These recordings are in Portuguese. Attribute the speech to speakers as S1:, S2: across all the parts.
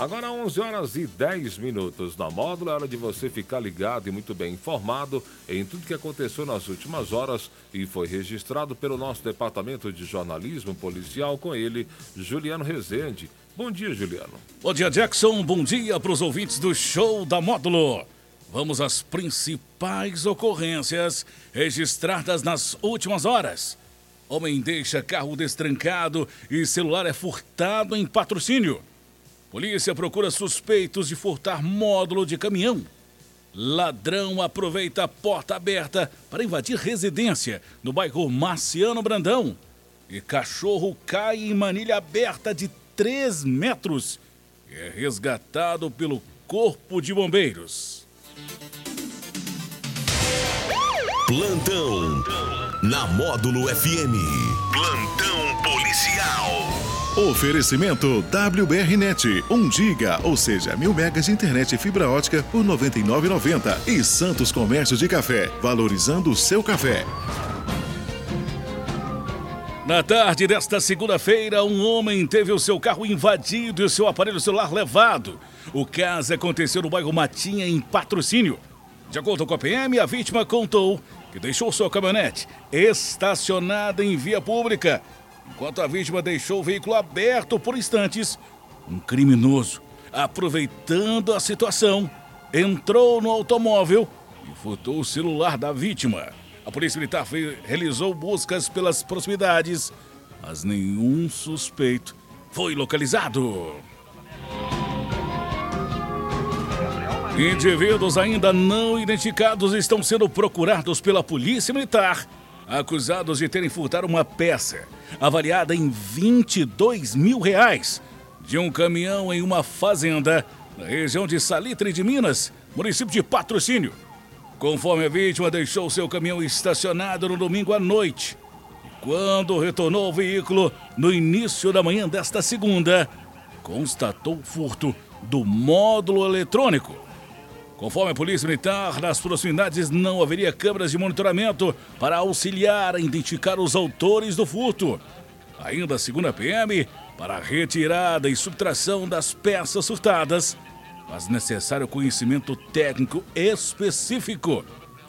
S1: Agora 11 horas e 10 minutos na módulo, é hora de você ficar ligado e muito bem informado em tudo que aconteceu nas últimas horas e foi registrado pelo nosso departamento de jornalismo policial com ele, Juliano Rezende. Bom dia, Juliano.
S2: Bom dia, Jackson. Bom dia para os ouvintes do show da módulo. Vamos às principais ocorrências registradas nas últimas horas. Homem deixa carro destrancado e celular é furtado em patrocínio. Polícia procura suspeitos de furtar módulo de caminhão. Ladrão aproveita a porta aberta para invadir residência no bairro Marciano Brandão. E cachorro cai em manilha aberta de 3 metros e é resgatado pelo Corpo de Bombeiros.
S3: Plantão na Módulo FM. Plantão policial.
S4: Oferecimento WBRnet, 1 giga, ou seja, mil megas de internet e fibra ótica por R$ 99,90. E Santos Comércio de Café, valorizando o seu café.
S2: Na tarde desta segunda-feira, um homem teve o seu carro invadido e o seu aparelho celular levado. O caso aconteceu no bairro Matinha, em patrocínio. De acordo com a PM, a vítima contou que deixou sua caminhonete estacionada em via pública Enquanto a vítima deixou o veículo aberto por instantes, um criminoso, aproveitando a situação, entrou no automóvel e furtou o celular da vítima. A polícia militar realizou buscas pelas proximidades, mas nenhum suspeito foi localizado. Indivíduos ainda não identificados estão sendo procurados pela Polícia Militar acusados de terem furtado uma peça avaliada em 22 mil reais de um caminhão em uma fazenda na região de Salitre de Minas, município de Patrocínio. Conforme a vítima deixou seu caminhão estacionado no domingo à noite. Quando retornou ao veículo no início da manhã desta segunda, constatou o furto do módulo eletrônico Conforme a Polícia Militar, nas proximidades não haveria câmeras de monitoramento para auxiliar a identificar os autores do furto. Ainda segundo a PM, para a retirada e subtração das peças furtadas, faz necessário conhecimento técnico específico,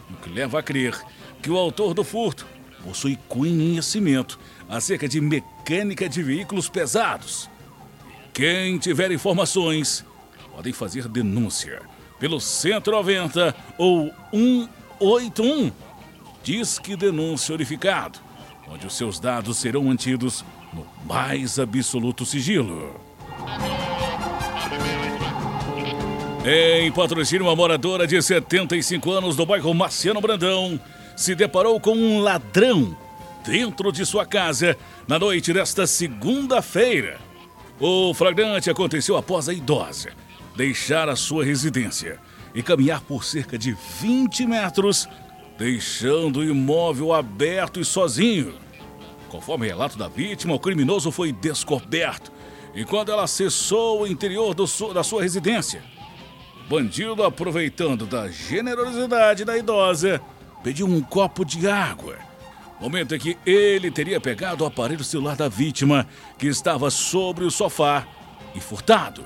S2: o que leva a crer que o autor do furto possui conhecimento acerca de mecânica de veículos pesados. Quem tiver informações, podem fazer denúncia pelo 190 ou 181. Disque Denúncia Unificado, onde os seus dados serão mantidos no mais absoluto sigilo. Em patrocínio, uma moradora de 75 anos do bairro Marciano Brandão se deparou com um ladrão dentro de sua casa na noite desta segunda-feira. O flagrante aconteceu após a idosa deixar a sua residência e caminhar por cerca de 20 metros, deixando o imóvel aberto e sozinho. Conforme relato da vítima, o criminoso foi descoberto e quando ela acessou o interior do, da sua residência, o bandido, aproveitando da generosidade da idosa, pediu um copo de água. Momento em que ele teria pegado o aparelho celular da vítima, que estava sobre o sofá, e furtado.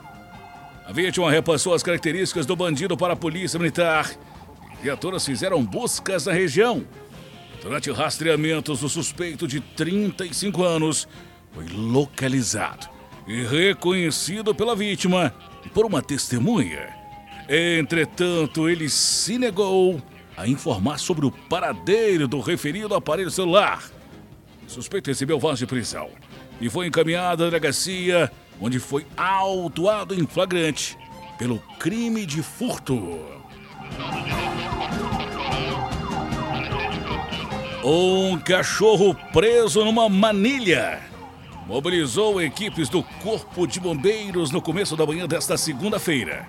S2: A vítima repassou as características do bandido para a polícia militar. Viaturas fizeram buscas na região. Durante rastreamentos, o suspeito de 35 anos foi localizado e reconhecido pela vítima por uma testemunha. Entretanto, ele se negou a informar sobre o paradeiro do referido aparelho celular. O suspeito recebeu voz de prisão e foi encaminhado à delegacia onde foi autuado em flagrante pelo crime de furto. Um cachorro preso numa manilha mobilizou equipes do Corpo de Bombeiros no começo da manhã desta segunda-feira.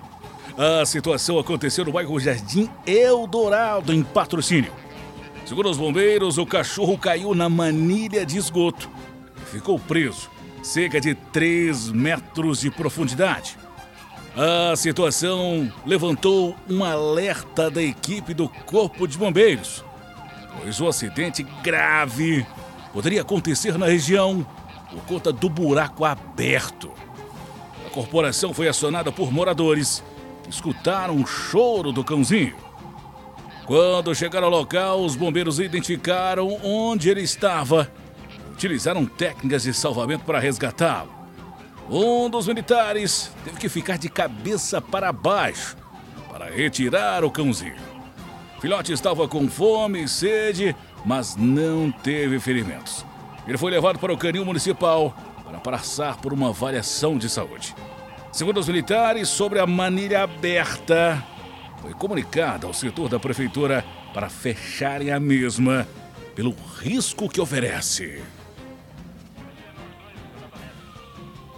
S2: A situação aconteceu no bairro Jardim Eldorado, em patrocínio. Segundo os bombeiros, o cachorro caiu na manilha de esgoto ficou preso cerca de 3 metros de profundidade. A situação levantou um alerta da equipe do Corpo de Bombeiros, pois o acidente grave poderia acontecer na região por conta do buraco aberto. corporação foi acionada por moradores que escutaram o choro do cãozinho. Quando chegaram ao local, os bombeiros identificaram onde ele estava. Utilizaram técnicas de salvamento para resgatá-lo. Um dos militares teve que ficar de cabeça para baixo para retirar o cãozinho. O filhote estava com fome e sede, mas não teve ferimentos. Ele foi levado para o canil municipal para passar por uma avaliação de saúde. Segundo os militares, sobre a manilha aberta, foi comunicada ao setor da prefeitura para fecharem a mesma pelo risco que oferece.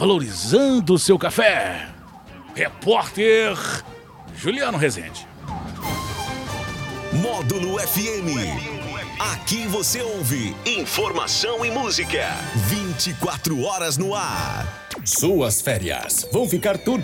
S2: valorizando o seu café. Repórter Juliano Rezende.
S3: Módulo FM. Aqui você ouve informação e música. 24 horas no ar.
S5: Suas férias vão ficar tudo